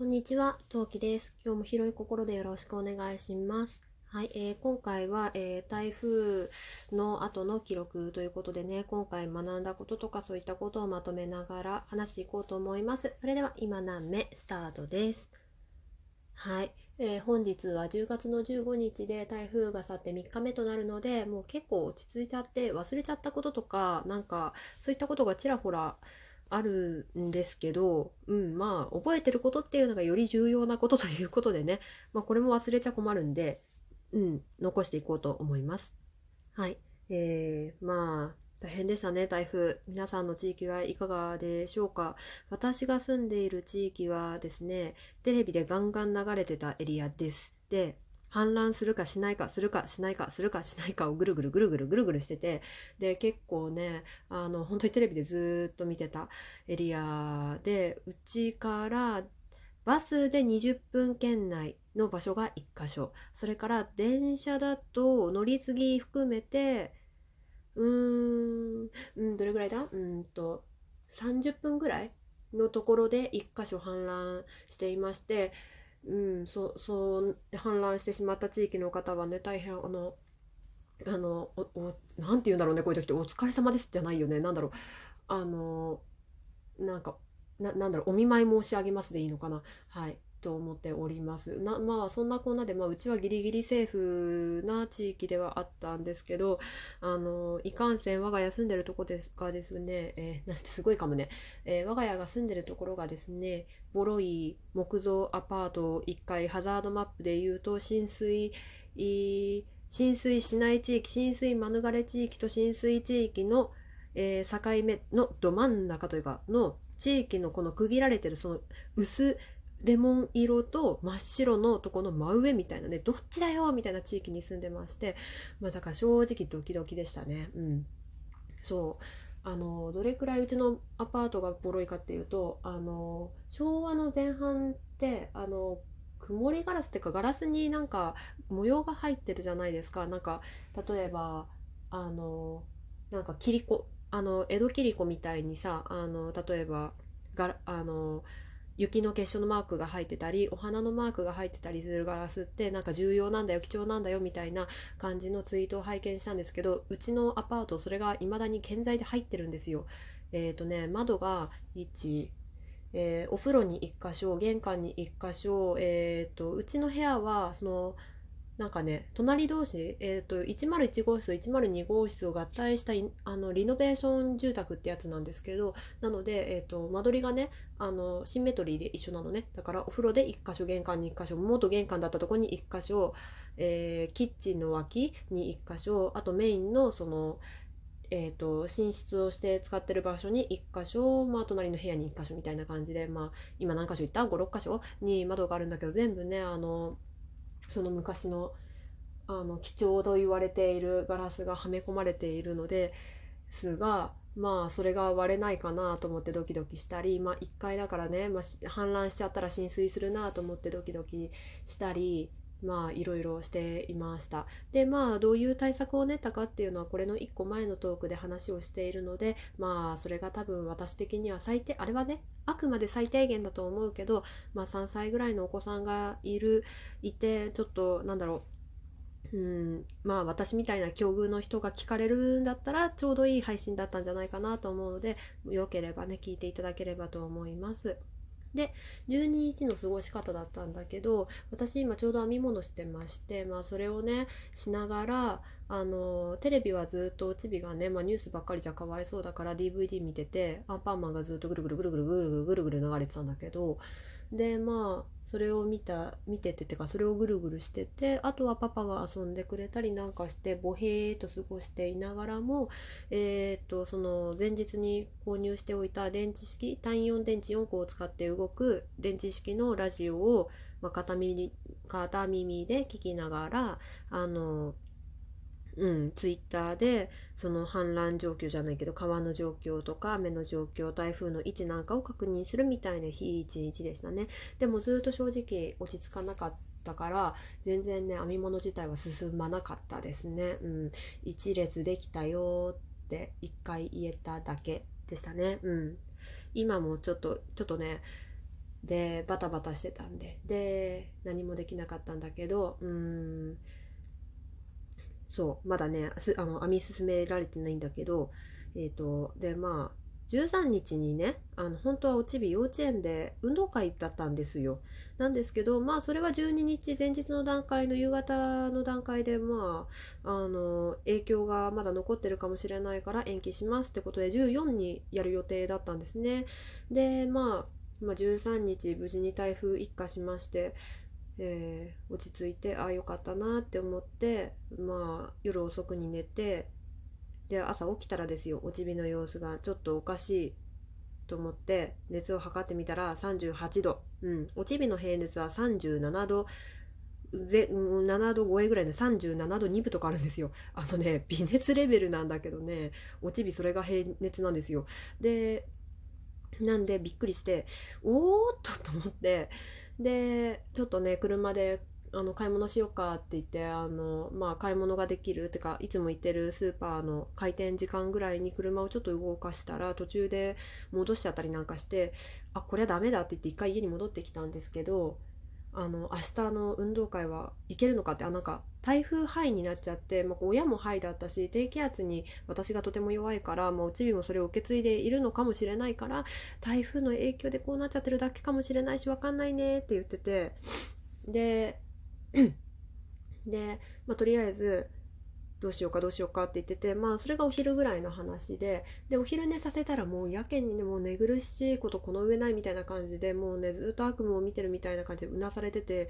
こんにちは、トウキです。今日も広い心でよろしくお願いします。はい、えー今回は、えー台風の後の記録ということでね、今回学んだこととかそういったことをまとめながら話していこうと思います。それでは今何目スタートです。はい、えー本日は10月の15日で台風が去って3日目となるので、もう結構落ち着いちゃって忘れちゃったこととか、なんかそういったことがちらほらあるんですけど、うん、まあ、覚えてることっていうのがより重要なことということでね、まあ、これも忘れちゃ困るんで、うん、残していこうと思います。はい。えー、まあ、大変でしたね、台風。皆さんの地域はいかがでしょうか？私が住んでいる地域はですね、テレビでガンガン流れてたエリアです。で、氾濫するかしないか、するかしないか、するかしないかをぐるぐるぐるぐるぐるぐるしてて、で、結構ね、あの、本当にテレビでずっと見てたエリアで、うちからバスで20分圏内の場所が1箇所。それから電車だと乗り継ぎ含めて、うーん、どれぐらいだ？うんと、30分ぐらいのところで1箇所氾濫していまして、うん、そう、そう、氾濫してしまった地域の方はね、大変、あの、あの、お、お、なんて言うんだろうね、こういう時って、お疲れ様ですじゃないよね、なんだろう。あの、なんか、な、なんだろう、お見舞い申し上げますでいいのかな。はい。と思っております。な、まあ、そんなこんなで、まあ、うちはギリギリセーフな地域ではあったんですけど、あの、いかんせん我が家住んでるとこですがですね、えーなんてすごいかもね、えー我が家が住んでるところがですね、ボロい木造アパート1階、ハザードマップで言うと、浸水、浸水しない地域、浸水免れ地域と浸水地域の、えー境目のど真ん中というかの地域のこの区切られてるその薄レモン色と真っ白のとこの真上みたいなねどっちだよみたいな地域に住んでましてまあだから正直ドキドキでしたね。うん。そう。あのどれくらいうちのアパートがボロいかっていうとあの昭和の前半ってあの曇りガラスっていうかガラスになんか模様が入ってるじゃないですか。なんか例えばあのなんか切子あの江戸切子みたいにさあの例えばがあの雪の結晶のマークが入ってたりお花のマークが入ってたりするガラスってなんか重要なんだよ貴重なんだよみたいな感じのツイートを拝見したんですけどうちのアパートそれが未だに健在で入ってるんですよ。えっ、とね窓が1えーお風呂に1箇所玄関に1箇所えっ、とうちの部屋はそのなんかね隣同士、えー、と101号室と102号室を合体したあのリノベーション住宅ってやつなんですけどなので、えー、と間取りがねあのシンメトリーで一緒なのねだからお風呂で1箇所玄関に1箇所元玄関だったとこに1箇所、えーキッチンの脇に1箇所あとメインのそのえー、と寝室をして使ってる場所に1箇所、まあ、隣の部屋に1箇所みたいな感じで、まあ、今何箇所行った ?56 箇所に窓があるんだけど全部ねあのその昔のあの貴重と言われているガラスがはめ込まれているのですがまあそれが割れないかなと思ってドキドキしたり、まあ、1階だからね、まあ、氾濫しちゃったら浸水するなと思ってドキドキしたりまあいろいろしていましたでまあどういう対策を練ったかっていうのはこれの1個前のトークで話をしているのでまあそれが多分私的には最低あれはねあくまで最低限だと思うけどまあ3歳ぐらいのお子さんがいるいてちょっとなんだろううんまあ私みたいな境遇の人が聞かれるんだったらちょうどいい配信だったんじゃないかなと思うのでよければね聞いていただければと思います。で12日の過ごし方だったんだけど私今ちょうど編み物してまして、まあ、それをねしながらあのテレビはずっとチビがね、まあ、ニュースばっかりじゃかわいそうだから DVD 見ててアンパンマンがずっとぐるぐるぐるぐるぐるぐるぐるぐる流れてたんだけどでまあそれを見た見てててかそれをぐるぐるしててあとはパパが遊んでくれたりなんかしてボヘーと過ごしていながらもえーとその前日に購入しておいた電池式単4電池4個を使って動く電池式のラジオを、まあ、片耳片耳で聞きながらあのうん、ツイッターでその氾濫状況じゃないけど川の状況とか雨の状況台風の位置なんかを確認するみたいな日一日でしたね。でもずっと正直落ち着かなかったから全然ね編み物自体は進まなかったですね。うん。一列できたよって一回言えただけでしたね。うん。今もちょっとちょっとねでバタバタしてたんで。で何もできなかったんだけどうん。そうまだねあの編み進められてないんだけどえっ、ー、とでまあ13日にねあの本当はおちび幼稚園で運動会だったんですよ。なんですけどまあそれは12日前日の段階の夕方の段階でまああの影響がまだ残ってるかもしれないから延期しますってことで14にやる予定だったんですね。でまあまあ、13日無事に台風一過しまして、えー、落ち着いてああよかったなって思ってまあ夜遅くに寝てで朝起きたらですよおちびの様子がちょっとおかしいと思って熱を測ってみたら38度、うん、おちびの平熱は37度。ぜ7度超えぐらいの37度2分とかあるんですよ。あのね微熱レベルなんだけどねおちびそれが平熱なんですよ。でなんでびっくりしておーっとと思ってでちょっとね車であの買い物しようかって言ってあの、まあ、買い物ができるってかいつも行ってるスーパーの開店時間ぐらいに車をちょっと動かしたら途中で戻しちゃったりなんかしてあこれはダメだって言って一回家に戻ってきたんですけどあの明日の運動会は行けるのかってあなんか台風範囲になっちゃって、まあ、親も範囲だったし低気圧に私がとても弱いから、まあ、うちびもそれを受け継いでいるのかもしれないから台風の影響でこうなっちゃってるだけかもしれないし分かんないねって言ってて。で で、まあ、とりあえずどうしようかどうしようかって言っててまあそれがお昼ぐらいの話ででお昼寝させたらもうやけにねもう寝苦しいことこの上ないみたいな感じでもうねずっと悪夢を見てるみたいな感じでうなされてて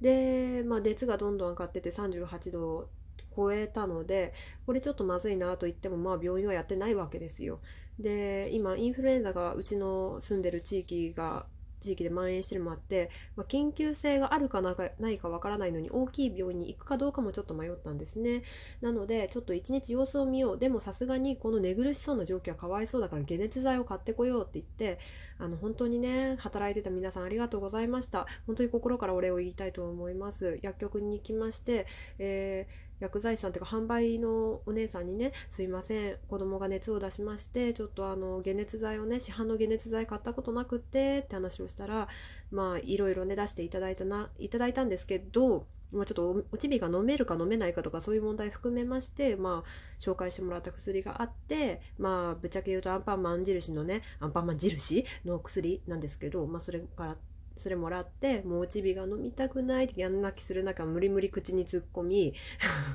で、まあ、熱がどんどん上がってて38度超えたのでこれちょっとまずいなと言ってもまあ病院はやってないわけですよ。で今インフルエンザがうちの住んでる地域が地域で蔓延してるのもあって、まあ、緊急性があるかないかわからないのに大きい病院に行くかどうかもちょっと迷ったんですね。なのでちょっと一日様子を見よう。でもさすがにこの寝苦しそうな状況はかわいそうだから解熱剤を買ってこようって言ってあの本当にね働いてた皆さんありがとうございました。本当に心からお礼を言いたいと思います。薬局に行きまして、えー薬剤師さんというか販売のお姉さんにね「すいません子供が熱を出しましてちょっとあの解熱剤をね市販の解熱剤買ったことなくって」って話をしたらまあいろいろね出していただいたないただいたんですけどまあ、ちょっとおちびが飲めるか飲めないかとかそういう問題含めまして、まあ、紹介してもらった薬があって、まあ、ぶっちゃけ言うとアンパンマン印のねアンパンマン印の薬なんですけど、まあ、それからそれもらってもうおちびが飲みたくないってやん泣きする中無理無理口に突っ込み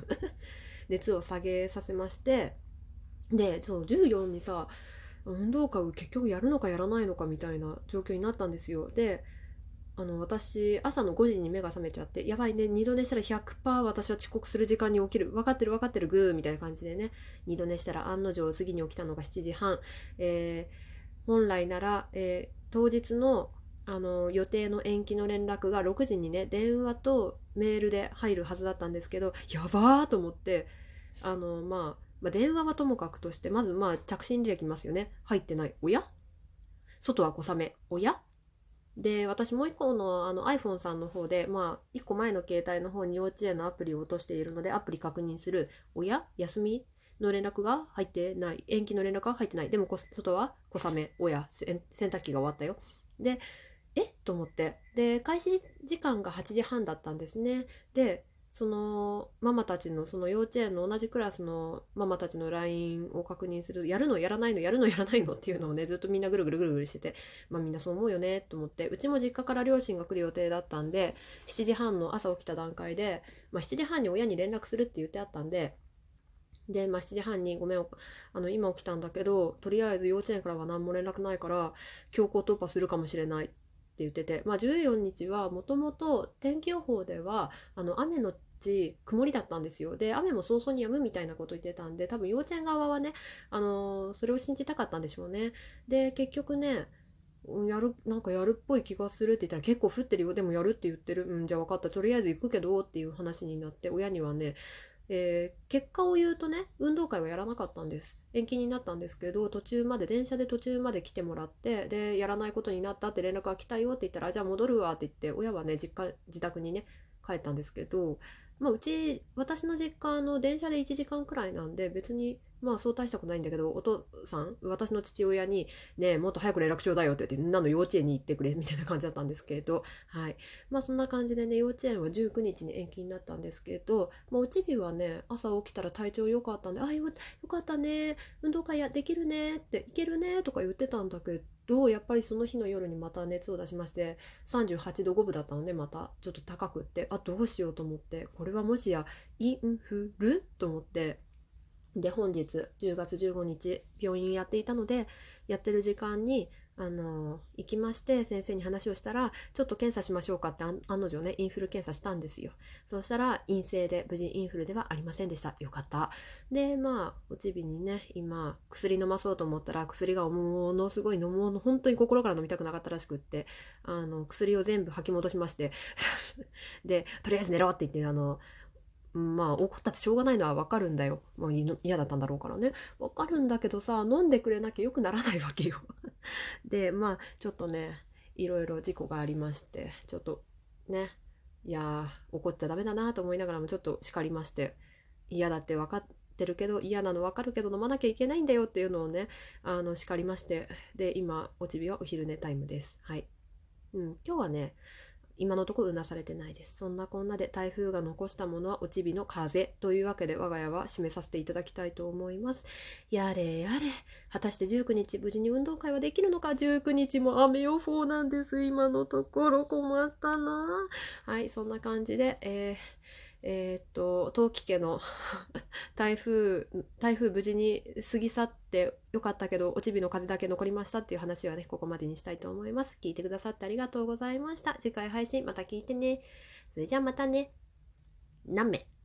熱を下げさせましてでそう14にさ運動会を結局やるのかやらないのかみたいな状況になったんですよ。であの私朝の5時に目が覚めちゃってやばいね二度寝したら100%私は遅刻する時間に起きる。分かってる分かってるグーみたいな感じでね二度寝したら案の定次に起きたのが7時半、えー、本来なら、えー、当日のあの予定の延期の連絡が6時にね電話とメールで入るはずだったんですけどやばーと思ってあの、まあ、まあ、電話はともかくとしてまずまあ着信履歴ますよね。入ってない。おや？外は小雨。おや？で私もう一個のあの iPhone さんの方でまあ一個前の携帯の方に幼稚園のアプリを落としているのでアプリ確認する。おや？休みの連絡が入ってない。延期の連絡が入ってない。でも外は小雨。おや？洗濯機が終わったよ。でえ？っと思って。で開始時間が8時半だったんですね。でそのママたちのその幼稚園の同じクラスのママたちの LINE を確認するやるのやらないの？やるのやらないの？っていうのをねずっとみんなぐるぐるぐるぐるしててまあみんなそう思うよねと思って。うちも実家から両親が来る予定だったんで7時半の朝起きた段階で、まあ、7時半に親に連絡するって言ってあったんでで、まあ、7時半にごめん、あの、今起きたんだけど、とりあえず幼稚園からは何も連絡ないから、強行突破するかもしれない。言ってて、まあ、14日はもともと天気予報ではあの雨のち曇りだったんですよ。で雨も早々に止むみたいなこと言ってたんで多分幼稚園側はね、あのー、それを信じたかったんでしょうね。で結局ねやるなんかやるっぽい気がするって言ったら結構降ってるよ。でもやるって言ってる。うんじゃあ分かった。とりあえず行くけどっていう話になって親にはねえー、結果を言うとね運動会はやらなかったんです。延期になったんですけど途中まで電車で途中まで来てもらってでやらないことになったって連絡が来たよって言ったらじゃあ戻るわって言って親はね実家自宅にね帰ったんですけど、まあ、うち私の実家の電車で1時間くらいなんで別にまあそう大したことないんだけどお父さん私の父親に「ねえもっと早く連絡ちょうだいよ」って言って何の幼稚園に行ってくれみたいな感じだったんですけど はい。まあそんな感じでね幼稚園は19日に延期になったんですけど、まあ、うちびはね朝起きたら体調良かったんで「あよよかったね運動会やできるね」って「いけるね」とか言ってたんだけどやっぱりその日の夜にまた熱を出しまして38度5分だったのでまたちょっと高くってあどうしようと思ってこれはもしやインフル？と思って。で本日10月15日病院やっていたのでやってる時間にあの行きまして先生に話をしたらちょっと検査しましょうかって案の定ねインフル検査したんですよ。そうしたら陰性で無事インフルではありませんでした。よかった。でまあおちびにね今薬飲まそうと思ったら薬がものすごい飲もう本当に心から飲みたくなかったらしくってあの薬を全部吐き戻しまして。でとりあえず寝ろって言ってあのまあ怒ったってしょうがないのはわかるんだよ。まあ、嫌だったんだろうからね。わかるんだけどさ、飲んでくれなきゃよくならないわけよ。で、まあちょっとね、いろいろ事故がありまして、ちょっとね、いや、怒っちゃダメだなと思いながらもちょっと叱りまして、嫌だって分かってるけど、嫌なの分かるけど飲まなきゃいけないんだよっていうのをね、あの叱りまして、で、今、おちびはお昼寝タイムです。はい。うん、今日はね、今のところうなされてないです。そんなこんなで台風が残したものはおちびの風というわけで我が家は締めさせていただきたいと思います。やれやれ。果たして19日無事に運動会はできるのか ?19 日も雨予報なんです。今のところ困ったな。はい、そんな感じで、えーえっ、と、陶器家の台風、台風無事に過ぎ去ってよかったけど、おちびの風だけ残りましたっていう話はね、ここまでにしたいと思います。聞いてくださってありがとうございました。次回配信また聞いてね。それじゃあまたね。何名？